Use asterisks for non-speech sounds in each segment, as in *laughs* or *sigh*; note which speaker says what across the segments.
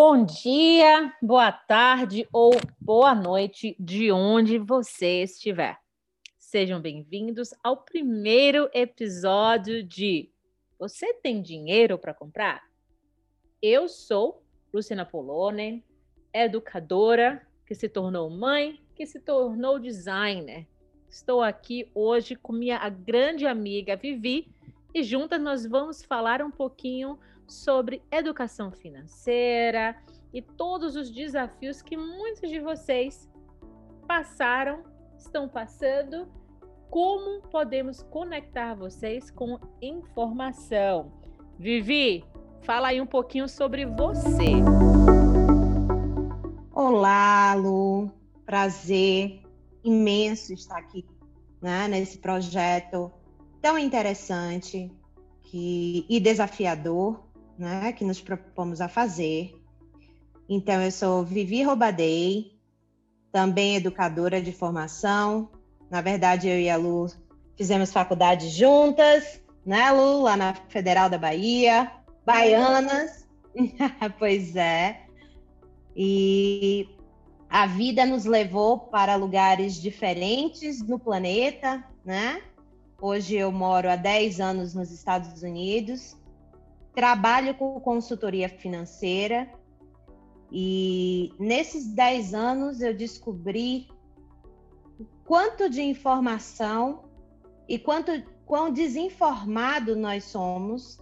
Speaker 1: Bom dia, boa tarde ou boa noite, de onde você estiver. Sejam bem-vindos ao primeiro episódio de Você tem dinheiro para comprar? Eu sou Luciana Polone, educadora que se tornou mãe, que se tornou designer. Estou aqui hoje com minha grande amiga Vivi e juntas nós vamos falar um pouquinho sobre educação financeira e todos os desafios que muitos de vocês passaram, estão passando, como podemos conectar vocês com informação. Vivi, fala aí um pouquinho sobre você.
Speaker 2: Olá, Lu. Prazer imenso estar aqui né, nesse projeto tão interessante que, e desafiador né, que nos propomos a fazer. Então, eu sou Vivi Robadei, também educadora de formação. Na verdade, eu e a Lu fizemos faculdade juntas, né, Lu? Lá na Federal da Bahia, baianas. *laughs* pois é. E a vida nos levou para lugares diferentes no planeta, né? Hoje eu moro há 10 anos nos Estados Unidos trabalho com consultoria financeira e nesses 10 anos eu descobri quanto de informação e quanto quão desinformado nós somos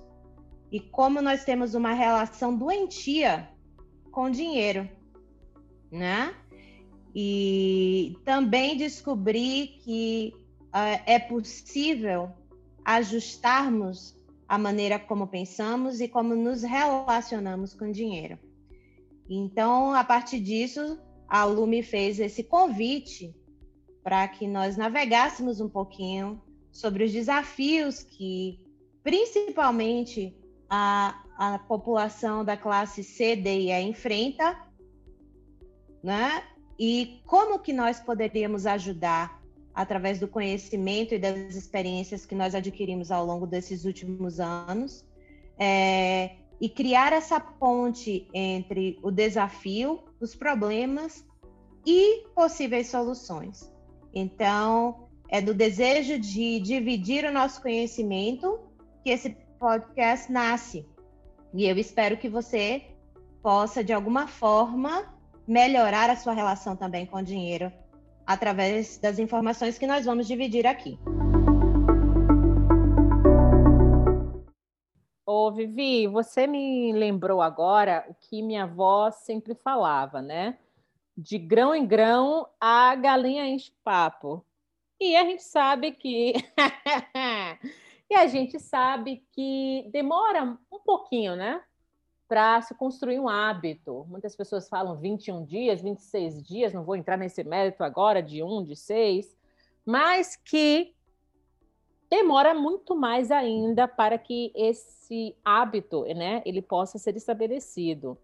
Speaker 2: e como nós temos uma relação doentia com dinheiro, né? E também descobri que uh, é possível ajustarmos a maneira como pensamos e como nos relacionamos com dinheiro. Então, a partir disso, a Lu me fez esse convite para que nós navegássemos um pouquinho sobre os desafios que, principalmente, a, a população da classe C, D e E enfrenta, né? E como que nós poderíamos ajudar através do conhecimento e das experiências que nós adquirimos ao longo desses últimos anos, é, e criar essa ponte entre o desafio, os problemas e possíveis soluções. Então, é do desejo de dividir o nosso conhecimento que esse podcast nasce. E eu espero que você possa, de alguma forma, melhorar a sua relação também com o dinheiro através das informações que nós vamos dividir aqui.
Speaker 1: Ô, Vivi, você me lembrou agora o que minha avó sempre falava, né? De grão em grão, a galinha enche papo. E a gente sabe que. *laughs* e a gente sabe que demora um pouquinho, né? Para se construir um hábito. Muitas pessoas falam 21 dias, 26 dias, não vou entrar nesse mérito agora de um, de seis, mas que demora muito mais ainda para que esse hábito, né, ele possa ser estabelecido.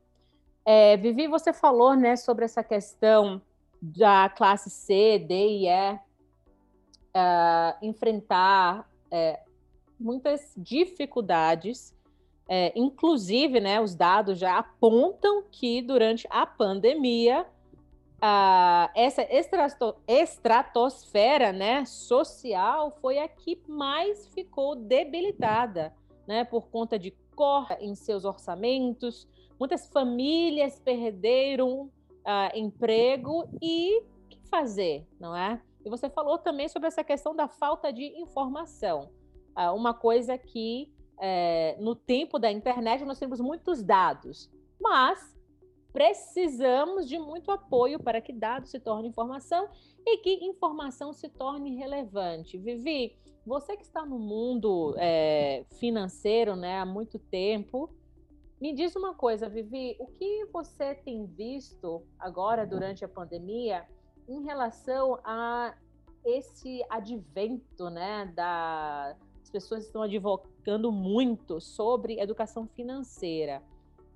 Speaker 1: É, Vivi, você falou, né, sobre essa questão da classe C, D e E uh, enfrentar uh, muitas dificuldades é, inclusive, né, os dados já apontam que durante a pandemia a, essa estrato, estratosfera né, social foi a que mais ficou debilitada, né, por conta de corte em seus orçamentos. Muitas famílias perderam uh, emprego e o que fazer, não é? E você falou também sobre essa questão da falta de informação. Uh, uma coisa que é, no tempo da internet, nós temos muitos dados, mas precisamos de muito apoio para que dados se tornem informação e que informação se torne relevante. Vivi, você que está no mundo é, financeiro né, há muito tempo, me diz uma coisa, Vivi, o que você tem visto agora durante a pandemia em relação a esse advento né, da, pessoas estão advogando muito sobre educação financeira.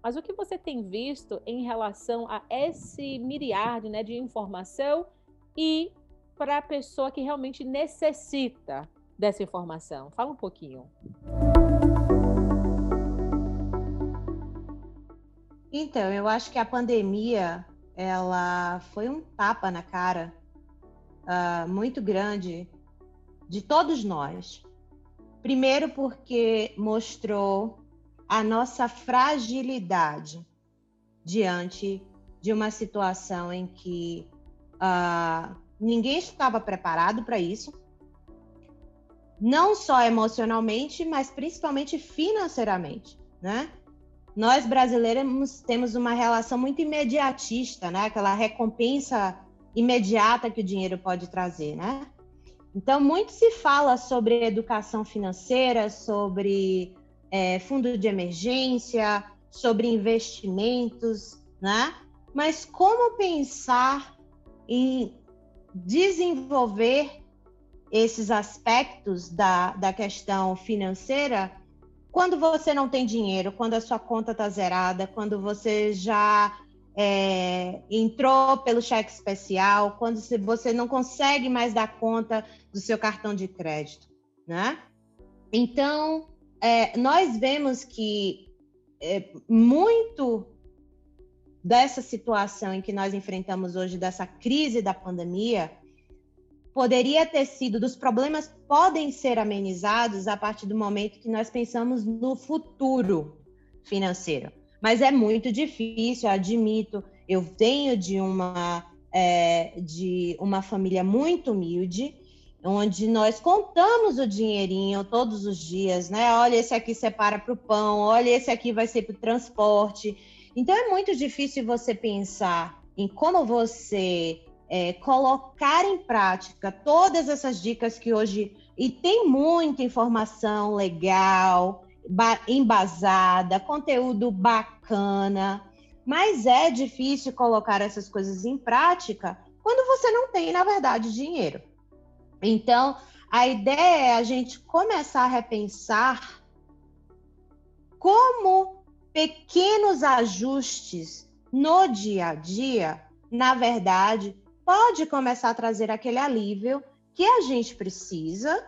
Speaker 1: Mas o que você tem visto em relação a esse miriade né, de informação e para a pessoa que realmente necessita dessa informação? Fala um pouquinho.
Speaker 2: Então, eu acho que a pandemia ela foi um tapa na cara uh, muito grande de todos nós. Primeiro, porque mostrou a nossa fragilidade diante de uma situação em que uh, ninguém estava preparado para isso, não só emocionalmente, mas principalmente financeiramente, né? Nós brasileiros temos uma relação muito imediatista, né? Aquela recompensa imediata que o dinheiro pode trazer, né? Então, muito se fala sobre educação financeira, sobre é, fundo de emergência, sobre investimentos, né? Mas como pensar em desenvolver esses aspectos da, da questão financeira quando você não tem dinheiro, quando a sua conta está zerada, quando você já é, entrou pelo cheque especial, quando você não consegue mais dar conta do seu cartão de crédito, né? Então, é, nós vemos que é, muito dessa situação em que nós enfrentamos hoje, dessa crise da pandemia, poderia ter sido, dos problemas podem ser amenizados a partir do momento que nós pensamos no futuro financeiro. Mas é muito difícil, admito. Eu venho de uma, é, de uma família muito humilde, onde nós contamos o dinheirinho todos os dias, né? Olha, esse aqui separa para o pão, olha, esse aqui vai ser para o transporte. Então é muito difícil você pensar em como você é, colocar em prática todas essas dicas que hoje. E tem muita informação legal, embasada, conteúdo bacana, mas é difícil colocar essas coisas em prática quando você não tem, na verdade, dinheiro. Então, a ideia é a gente começar a repensar como pequenos ajustes no dia a dia, na verdade, pode começar a trazer aquele alívio que a gente precisa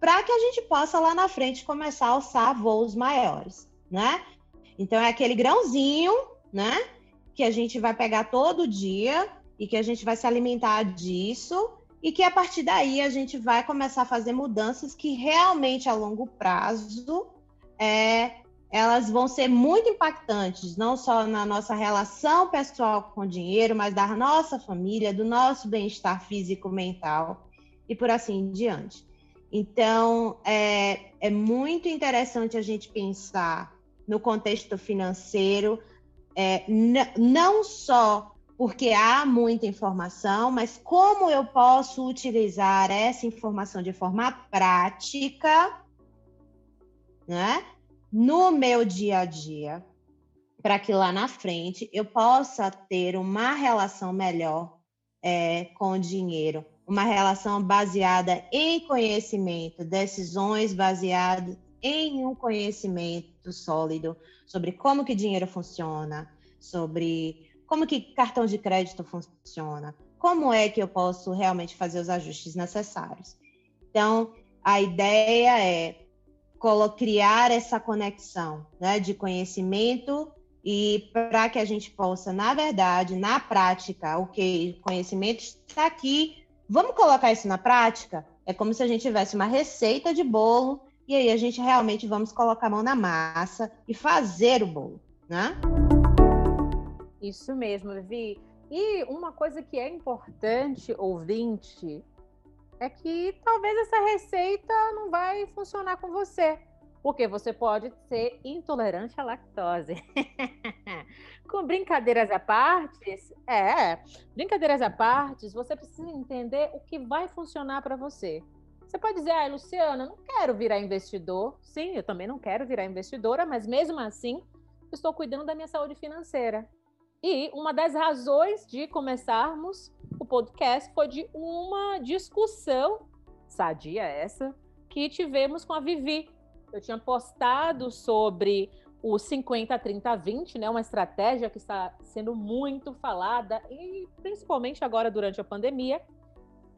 Speaker 2: para que a gente possa lá na frente começar a alçar voos maiores, né? Então é aquele grãozinho, né? Que a gente vai pegar todo dia e que a gente vai se alimentar disso e que a partir daí a gente vai começar a fazer mudanças que realmente a longo prazo é, elas vão ser muito impactantes, não só na nossa relação pessoal com o dinheiro, mas da nossa família, do nosso bem-estar físico, mental e por assim em diante. Então, é, é muito interessante a gente pensar no contexto financeiro, é, não só porque há muita informação, mas como eu posso utilizar essa informação de forma prática, né? no meu dia a dia, para que lá na frente eu possa ter uma relação melhor é, com o dinheiro, uma relação baseada em conhecimento, decisões baseadas em um conhecimento sólido sobre como que dinheiro funciona, sobre como que cartão de crédito funciona, como é que eu posso realmente fazer os ajustes necessários. Então, a ideia é criar essa conexão né, de conhecimento e para que a gente possa, na verdade, na prática, o conhecimento está aqui, vamos colocar isso na prática? É como se a gente tivesse uma receita de bolo e aí a gente realmente vamos colocar a mão na massa e fazer o bolo, né?
Speaker 1: Isso mesmo, Levi. E uma coisa que é importante, ouvinte, é que talvez essa receita não vai funcionar com você, porque você pode ser intolerante à lactose. *laughs* com brincadeiras à parte, é, brincadeiras à parte, você precisa entender o que vai funcionar para você. Você pode dizer, ah, Luciana, não quero virar investidor. Sim, eu também não quero virar investidora, mas mesmo assim, estou cuidando da minha saúde financeira. E uma das razões de começarmos o podcast foi de uma discussão, sadia essa, que tivemos com a Vivi. Eu tinha postado sobre o 50 30 20, né, uma estratégia que está sendo muito falada e principalmente agora durante a pandemia.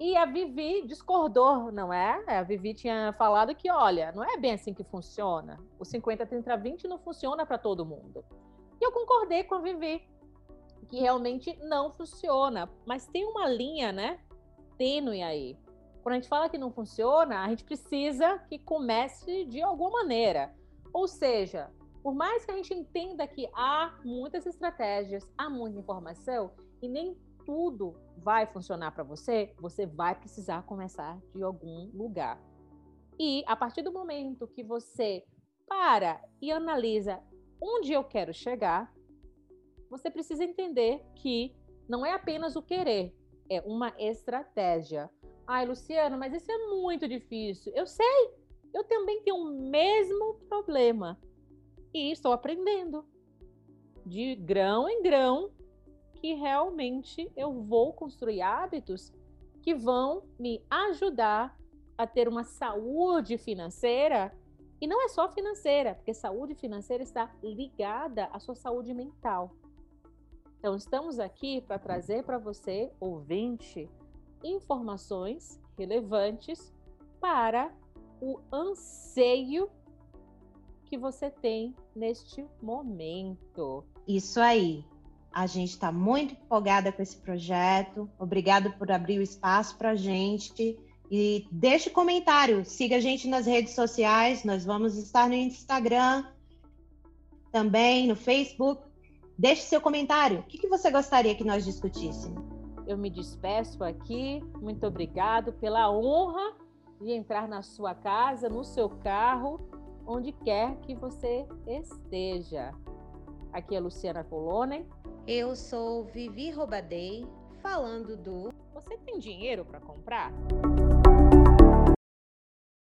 Speaker 1: E a Vivi discordou, não é? A Vivi tinha falado que, olha, não é bem assim que funciona. O 50 30 20 não funciona para todo mundo. E eu concordei com a Vivi, que realmente não funciona. Mas tem uma linha, né? Tênue aí. Quando a gente fala que não funciona, a gente precisa que comece de alguma maneira. Ou seja, por mais que a gente entenda que há muitas estratégias, há muita informação e nem tudo vai funcionar para você, você vai precisar começar de algum lugar. E a partir do momento que você para e analisa onde eu quero chegar, você precisa entender que não é apenas o querer, é uma estratégia. Ai, Luciano, mas isso é muito difícil. Eu sei, eu também tenho o mesmo problema. E estou aprendendo de grão em grão que realmente eu vou construir hábitos que vão me ajudar a ter uma saúde financeira e não é só financeira, porque saúde financeira está ligada à sua saúde mental. Então, estamos aqui para trazer para você, ouvinte, informações relevantes para o anseio que você tem neste momento.
Speaker 2: Isso aí. A gente está muito empolgada com esse projeto. Obrigado por abrir o espaço para a gente. E deixe comentário, siga a gente nas redes sociais. Nós vamos estar no Instagram, também no Facebook. Deixe seu comentário. O que, que você gostaria que nós discutíssemos?
Speaker 1: Eu me despeço aqui. Muito obrigado pela honra de entrar na sua casa, no seu carro onde quer que você esteja. Aqui é Luciana Colone.
Speaker 2: Eu sou Vivi Robadei, falando do
Speaker 1: Você tem dinheiro para comprar?